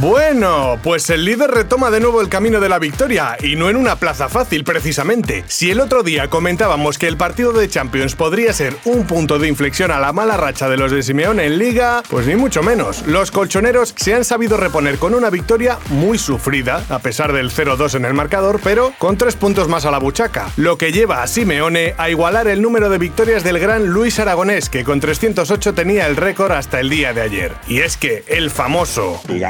Bueno, pues el líder retoma de nuevo el camino de la victoria y no en una plaza fácil precisamente. Si el otro día comentábamos que el partido de Champions podría ser un punto de inflexión a la mala racha de los de Simeone en liga, pues ni mucho menos. Los colchoneros se han sabido reponer con una victoria muy sufrida, a pesar del 0-2 en el marcador, pero con tres puntos más a la buchaca, lo que lleva a Simeone a igualar el número de victorias del gran Luis Aragonés, que con 308 tenía el récord hasta el día de ayer. Y es que el famoso... Y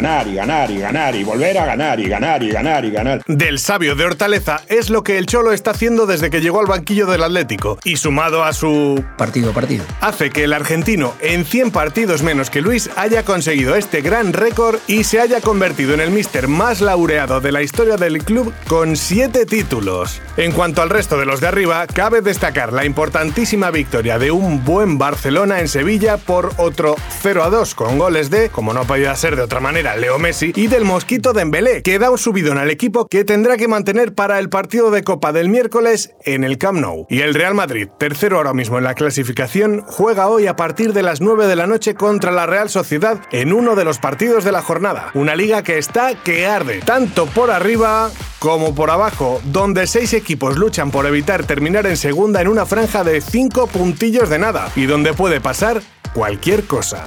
ganar y ganar y volver a ganar y ganar y ganar y ganar. Del sabio de Hortaleza es lo que el Cholo está haciendo desde que llegó al banquillo del Atlético y sumado a su partido partido hace que el argentino en 100 partidos menos que Luis haya conseguido este gran récord y se haya convertido en el mister más laureado de la historia del club con 7 títulos. En cuanto al resto de los de arriba, cabe destacar la importantísima victoria de un buen Barcelona en Sevilla por otro 0 a 2 con goles de, como no podía ser de otra manera, Leo Messi y del Mosquito Dembélé, que da un subidón al equipo que tendrá que mantener para el partido de Copa del miércoles en el Camp Nou. Y el Real Madrid, tercero ahora mismo en la clasificación, juega hoy a partir de las 9 de la noche contra la Real Sociedad en uno de los partidos de la jornada. Una liga que está que arde, tanto por arriba como por abajo, donde seis equipos luchan por evitar terminar en segunda en una franja de 5 puntillos de nada, y donde puede pasar cualquier cosa.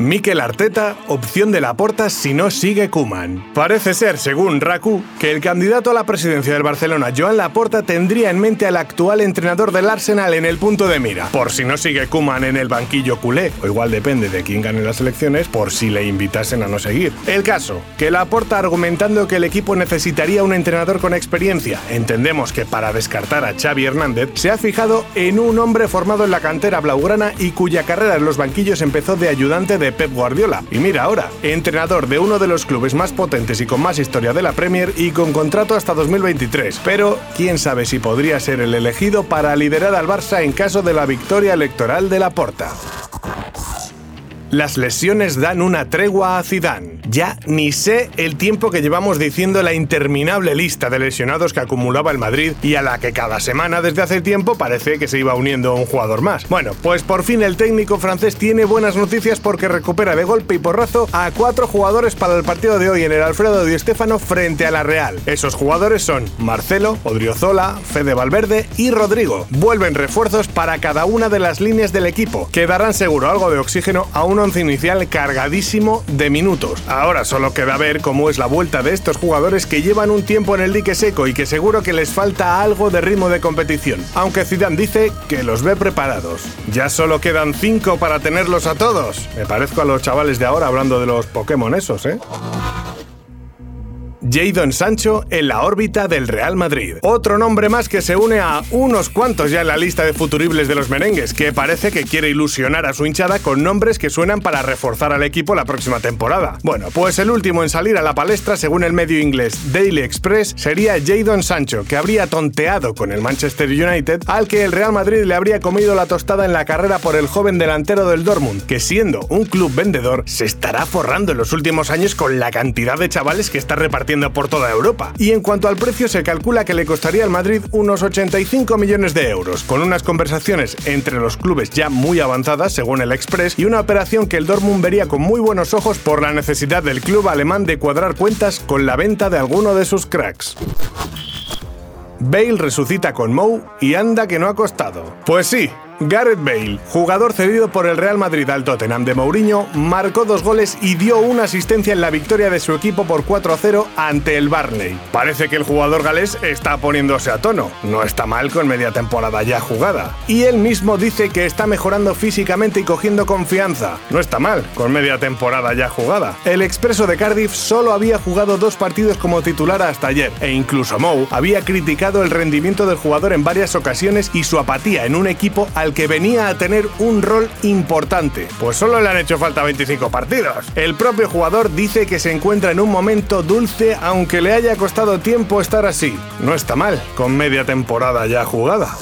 Mikel Arteta, opción de la porta si no sigue Kuman. Parece ser, según Raku, que el candidato a la presidencia del Barcelona, Joan Laporta, tendría en mente al actual entrenador del Arsenal en el punto de mira, por si no sigue Kuman en el banquillo culé, o igual depende de quién gane las elecciones, por si le invitasen a no seguir. El caso, que Laporta argumentando que el equipo necesitaría un entrenador con experiencia, entendemos que para descartar a Xavi Hernández, se ha fijado en un hombre formado en la cantera blaugrana y cuya carrera en los banquillos empezó de ayudante de Pep Guardiola. Y mira ahora, entrenador de uno de los clubes más potentes y con más historia de la Premier y con contrato hasta 2023. Pero quién sabe si podría ser el elegido para liderar al Barça en caso de la victoria electoral de la Porta. Las lesiones dan una tregua a Zidane. Ya ni sé el tiempo que llevamos diciendo la interminable lista de lesionados que acumulaba el Madrid y a la que cada semana desde hace tiempo parece que se iba uniendo un jugador más. Bueno, pues por fin el técnico francés tiene buenas noticias porque recupera de golpe y porrazo a cuatro jugadores para el partido de hoy en el Alfredo Di Stéfano frente a la Real. Esos jugadores son Marcelo, Odriozola, Fede Valverde y Rodrigo. Vuelven refuerzos para cada una de las líneas del equipo, que darán seguro algo de oxígeno a uno once inicial cargadísimo de minutos. Ahora solo queda ver cómo es la vuelta de estos jugadores que llevan un tiempo en el dique seco y que seguro que les falta algo de ritmo de competición, aunque Zidane dice que los ve preparados. Ya solo quedan cinco para tenerlos a todos. Me parezco a los chavales de ahora hablando de los Pokémon esos, ¿eh? Jadon Sancho en la órbita del Real Madrid. Otro nombre más que se une a unos cuantos ya en la lista de futuribles de los merengues, que parece que quiere ilusionar a su hinchada con nombres que suenan para reforzar al equipo la próxima temporada. Bueno, pues el último en salir a la palestra, según el medio inglés Daily Express, sería Jadon Sancho, que habría tonteado con el Manchester United, al que el Real Madrid le habría comido la tostada en la carrera por el joven delantero del Dortmund, que siendo un club vendedor, se estará forrando en los últimos años con la cantidad de chavales que está repartiendo por toda Europa. Y en cuanto al precio, se calcula que le costaría al Madrid unos 85 millones de euros, con unas conversaciones entre los clubes ya muy avanzadas, según el Express, y una operación que el Dortmund vería con muy buenos ojos por la necesidad del club alemán de cuadrar cuentas con la venta de alguno de sus cracks. Bale resucita con Mou y anda que no ha costado. Pues sí, Gareth Bale, jugador cedido por el Real Madrid al Tottenham de Mourinho, marcó dos goles y dio una asistencia en la victoria de su equipo por 4-0 ante el Barney. Parece que el jugador galés está poniéndose a tono. No está mal con media temporada ya jugada. Y él mismo dice que está mejorando físicamente y cogiendo confianza. No está mal con media temporada ya jugada. El expreso de Cardiff solo había jugado dos partidos como titular hasta ayer, e incluso Mou había criticado el rendimiento del jugador en varias ocasiones y su apatía en un equipo al al que venía a tener un rol importante, pues solo le han hecho falta 25 partidos. El propio jugador dice que se encuentra en un momento dulce aunque le haya costado tiempo estar así. No está mal, con media temporada ya jugada.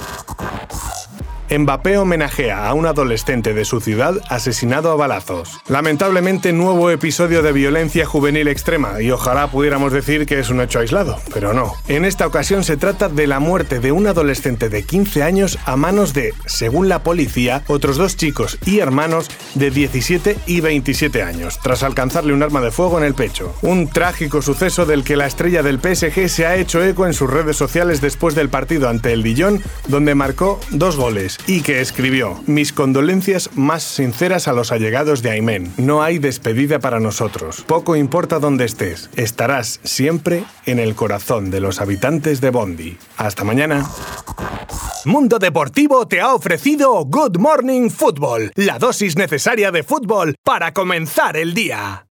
Mbappé homenajea a un adolescente de su ciudad asesinado a balazos. Lamentablemente, nuevo episodio de violencia juvenil extrema, y ojalá pudiéramos decir que es un hecho aislado, pero no. En esta ocasión se trata de la muerte de un adolescente de 15 años a manos de, según la policía, otros dos chicos y hermanos de 17 y 27 años, tras alcanzarle un arma de fuego en el pecho. Un trágico suceso del que la estrella del PSG se ha hecho eco en sus redes sociales después del partido ante el Dijon, donde marcó dos goles y que escribió, mis condolencias más sinceras a los allegados de Aymen. No hay despedida para nosotros. Poco importa dónde estés, estarás siempre en el corazón de los habitantes de Bondi. Hasta mañana. Mundo Deportivo te ha ofrecido Good Morning Football, la dosis necesaria de fútbol para comenzar el día.